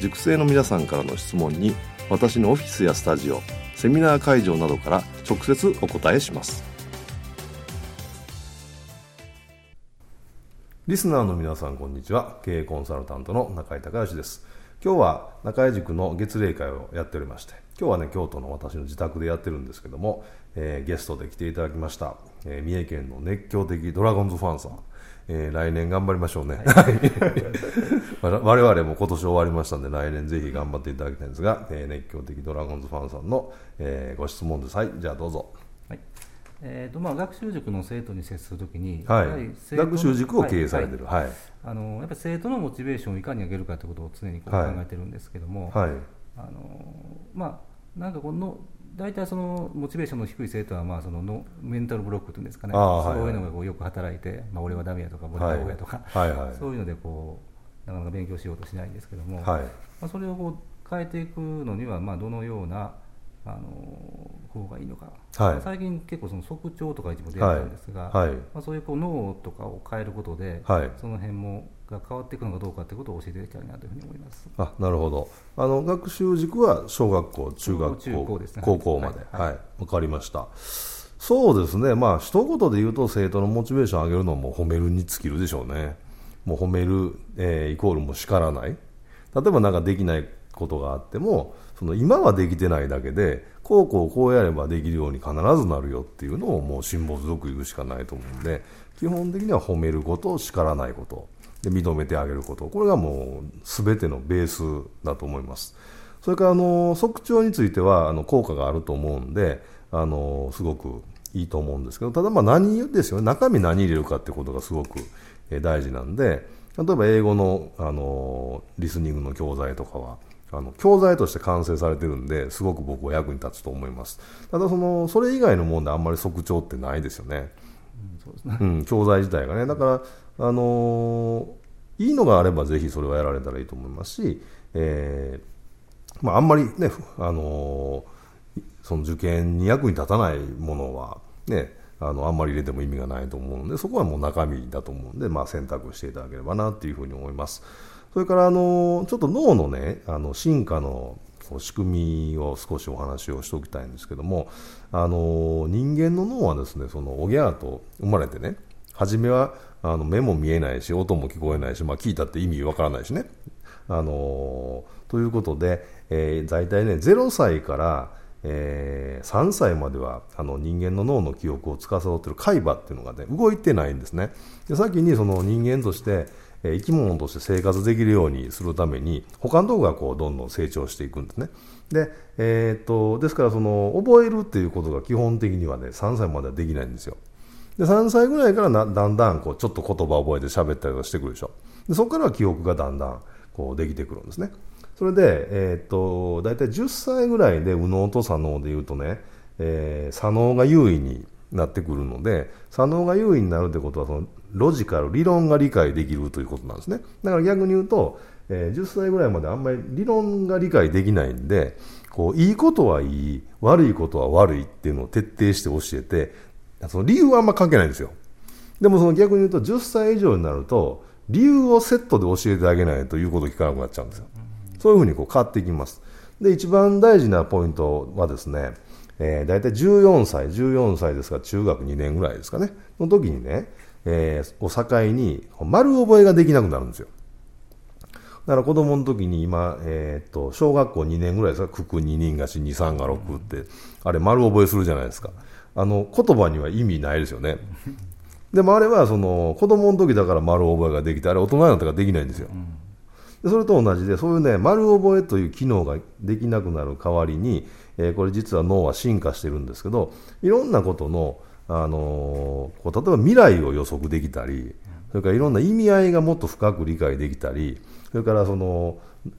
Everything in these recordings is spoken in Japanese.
塾生の皆さんからの質問に私のオフィスやスタジオセミナー会場などから直接お答えします。リスナーの皆さんこんにちは。経営コンサルタントの中井隆義です。今日は中井塾の月例会をやっておりまして今日はね京都の私の自宅でやってるんですけども、えー、ゲストで来ていただきました、えー、三重県の熱狂的ドラゴンズファンさん。えー、来年頑張りましょうね、はい、我々も今年終わりましたんで来年ぜひ頑張っていただきたいんですが、えー、熱狂的ドラゴンズファンさんの、えー、ご質問ですはいじゃあどうぞ。はい。えーとまあ、学習塾の生徒に接するときに、はい、学習塾を経営されてる、はい、はい、あのやっぱり生徒のモチベーションをいかに上げるかということを常にこう考えてるんですけども、はいあのまあ、なんかこの大体そのモチベーションの低い生徒はまあそののメンタルブロックというんですかね、そういうのがこうよく働いて、まあ、俺はダメやとか、俺は親とか、はいはい。はい、そういうのでこうなかなか勉強しようとしないんですけども、はい、まあ、それをこう変えていくのには、まあ、どのようなあの方がいいのか、はい、最近結構その側長とか一部出てたんですが、はい、まあ、そういうこう脳とかを変えることで、はい、その辺もが変わっていくのかどうかということを教えていきたいなというふうに思います。あなるほど。あの学習塾は小学校中学校、ね、高校まで。はい、分かりました。そうですね。まあ一言で言うと生徒のモチベーション上げるのはもう褒めるに尽きるでしょうね。もう褒める、えー、イコールも叱らない。例えば何かできないことがあってもその今はできてないだけでこうこうこうやればできるように必ずなるよっていうのをもう辛抱強く言うしかないと思うんで基本的には褒めること叱らないことで認めてあげること。これがもう全てのベースだと思います。それからあの測調についてはあの効果があると思うんであのすごくいいと思うんですけどただまあ何ですよね。中身何入れるかってことがすごく大事なんで例えば英語のあのリスニングの教材とかはあの教材として完成されてるんですごく僕は役に立つと思います。ただそのそれ以外のもんであんまり測調ってないですよね、教材自体がねだからあのー、いいのがあればぜひそれはやられたらいいと思いますし、えーまあ、あんまりね、あのー、その受験に役に立たないものはねあのあんまり入れても意味がないと思うのでそこはもう中身だと思うんで、まあ、選択していただければなというふうに思います。それからあのちょっと脳のねあの進化の仕組みを少しお話をしておきたいんですけどもあの人間の脳はですねそのおぎゃーと生まれてね初めはあの目も見えないし音も聞こえないし、まあ、聞いたって意味わからないしね。あのということで、えー、大体ね0歳から、えー、3歳まではあの人間の脳の記憶を司っている海馬っていうのがね動いてないんですね。で先にその人間として生き物として生活できるようにするために他のとこがこうどんどん成長していくんですね。で、えー、っとですからその覚えるっていうことが基本的にはね3歳まではできないんですよ。で3歳ぐらいからだんだんこうちょっと言葉を覚えて喋ったりとかしてくるでしょ。でそこからは記憶がだんだんこうできてくるんですね。それで、えー、っと大体10歳ぐらいで右脳と左脳でいうとね、えー、左脳が優位になってくるので左脳が優位になるってことはそのロジカル、理論が理解できるということなんですね。だから逆に言うと、えー、10歳ぐらいまであんまり理論が理解できないんで、こう、いいことはいい、悪いことは悪いっていうのを徹底して教えて、その理由はあんま関係ないんですよ。でもその逆に言うと、10歳以上になると、理由をセットで教えてあげないということを聞かなくなっちゃうんですよ。そういうふうにこう変わっていきます。で、一番大事なポイントはですね、えー、大体14歳、14歳ですから中学2年ぐらいですかね、の時にね、えー、を境に丸覚えができなくなるんですよ。だから子供の時に今、えー、っと、小学校2年ぐらいですか、九九二人がし、二三が六って、あれ丸覚えするじゃないですか。あの、言葉には意味ないですよね。でもあれは、その、子供の時だから丸覚えができて、あれ大人になったからできないんですよ。でそれと同じで、そういうね、丸覚えという機能ができなくなる代わりに、えー、これ実は脳は進化してるんですけど、いろんなことの、あのー、こう例えば未来を予測できたり、それからいろんな意味合いがもっと深く理解できたり、それからその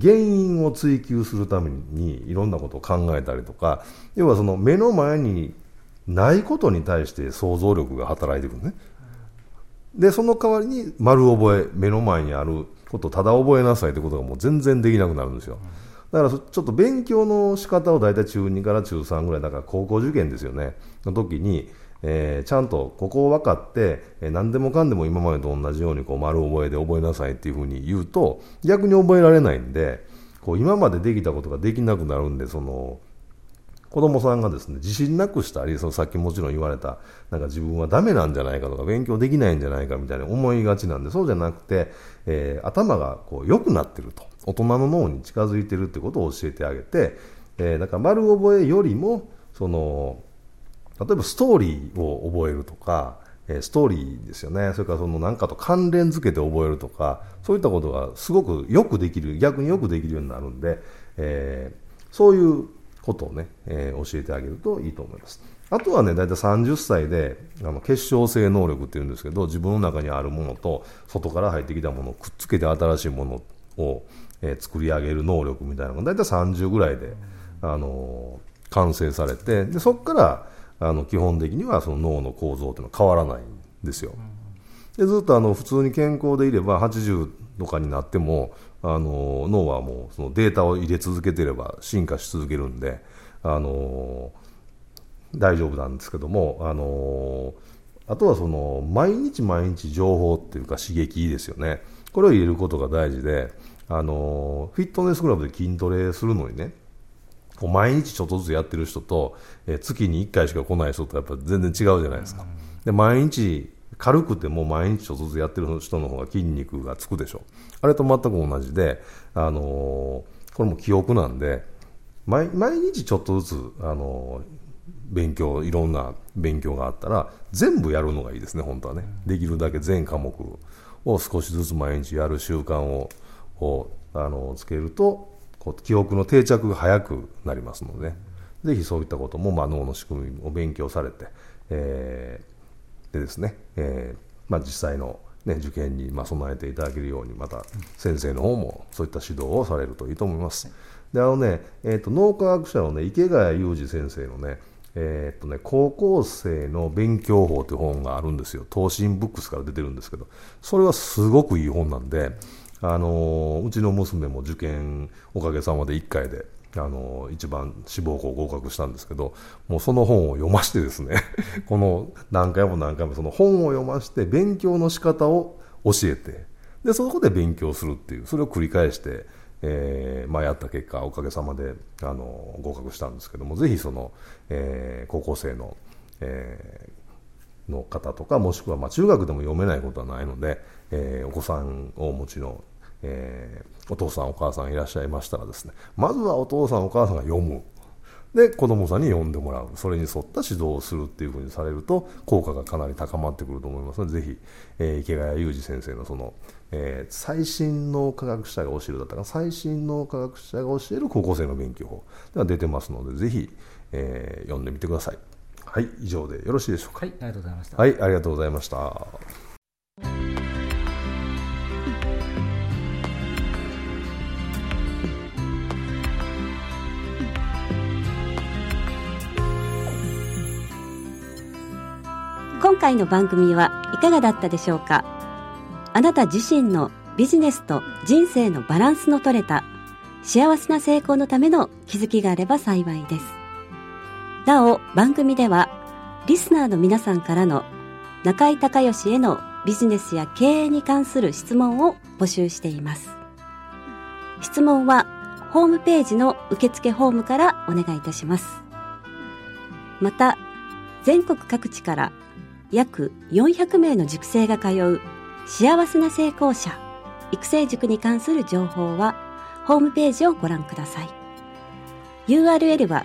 原因を追求するためにいろんなことを考えたりとか、要はその目の前にないことに対して想像力が働いてくるね。で、その代わりに丸覚え、目の前にあることをただ覚えなさいってことがもう全然できなくなるんですよ。だからちょっと勉強の仕方を大体中2から中3ぐらい、だから高校受験ですよね、の時に、えー、ちゃんとここを分かって、えー、何でもかんでも今までと同じようにこう丸覚えで覚えなさいっていうふうに言うと逆に覚えられないんでこう今までできたことができなくなるんでその子供さんがですね自信なくしたりそのさっきもちろん言われたなんか自分はダメなんじゃないかとか勉強できないんじゃないかみたいな思いがちなんでそうじゃなくて、えー、頭がこう良くなってると。大人の脳に近づいてるってことを教えてあげて、えー、だから丸覚えよりもその例えばストーリーを覚えるとか、えストーリーですよね。それからその何かと関連付けて覚えるとか、そういったことがすごくよくできる、逆によくできるようになるんで、えー、そういうことをね、えー、教えてあげるといいと思います。あとはね、だいたい30歳で、あの、結晶性能力っていうんですけど、自分の中にあるものと、外から入ってきたものをくっつけて新しいものを、えー、作り上げる能力みたいなのが、だいたい30ぐらいで、あのー、完成されて、で、そこから、あの基本的にはその脳の構造というのは変わらないんですよ。でずっとあの普通に健康でいれば80とかになってもあの脳はもうそのデータを入れ続けていれば進化し続けるんであの大丈夫なんですけどもあのあとはその毎日毎日情報っていうか刺激ですよね。これを入れることが大事であのフィットネスクラブで筋トレするのにねこう毎日ちょっとずつやってる人と、え、月に1回しか来ない人とやっぱ全然違うじゃないですか。で、毎日、軽くても毎日ちょっとずつやってる人の方が筋肉がつくでしょ。あれと全く同じで、あのー、これも記憶なんで、毎毎日ちょっとずつ、あのー、勉強、いろんな勉強があったら、全部やるのがいいですね、本当はね。できるだけ全科目を少しずつ毎日やる習慣を、をあのつけると、こう記憶の定着が早くなりますので、ぜひそういったことも、まあ、脳の仕組みを勉強されて、えー、でですね、えーまあ、実際の、ね、受験にま備えていただけるように、また先生の方もそういった指導をされるといいと思います。であのねえーと、脳科学者の、ね、池谷裕二先生のねえーとね、高校生の勉強法という本があるんですよ、東進ブックスから出てるんですけど、それはすごくいい本なんで、あのうちの娘も受験おかげさまで1回で、あの一番志望校合格したんですけどもうその本を読ましてですね この何回も何回もその本を読まして勉強の仕方を教えてでそこで勉強するっていうそれを繰り返して、えーまあ、やった結果おかげさまであの合格したんですけどもぜひその、えー、高校生の、えー、の方とかもしくはま中学でも読めないことはないので、えー、お子さんをお持ちのえー、お父さんお母さんいらっしゃいましたらですねまずはお父さんお母さんが読む。で子供さんに読んでもらう。それに沿った指導をするっていうふうにされると効果がかなり高まってくると思いますのでぜひ、えー、池谷裕二先生のその、えー、最新の科学者が教えるだったか最新の科学者が教える高校生の勉強法が出てますのでぜひ、えー、読んでみてください。はい以上でよろしいでしょうか。はいありがとうございました。はいありがとうございました。今回の番組はいかがだったでしょうか。あなた自身のビジネスと人生のバランスの取れた幸せな成功のための気づきがあれば幸いです。なお、番組ではリスナーの皆さんからの中井隆義へのビジネスや経営に関する質問を募集しています。質問はホームページの受付ホームからお願いいたします。また、全国各地から約400名の塾生が通う幸せな成功者育成塾に関する情報はホームページをご覧ください。URL は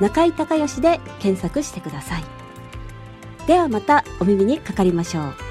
中井隆義で検索してください。ではまたお耳にかかりましょう。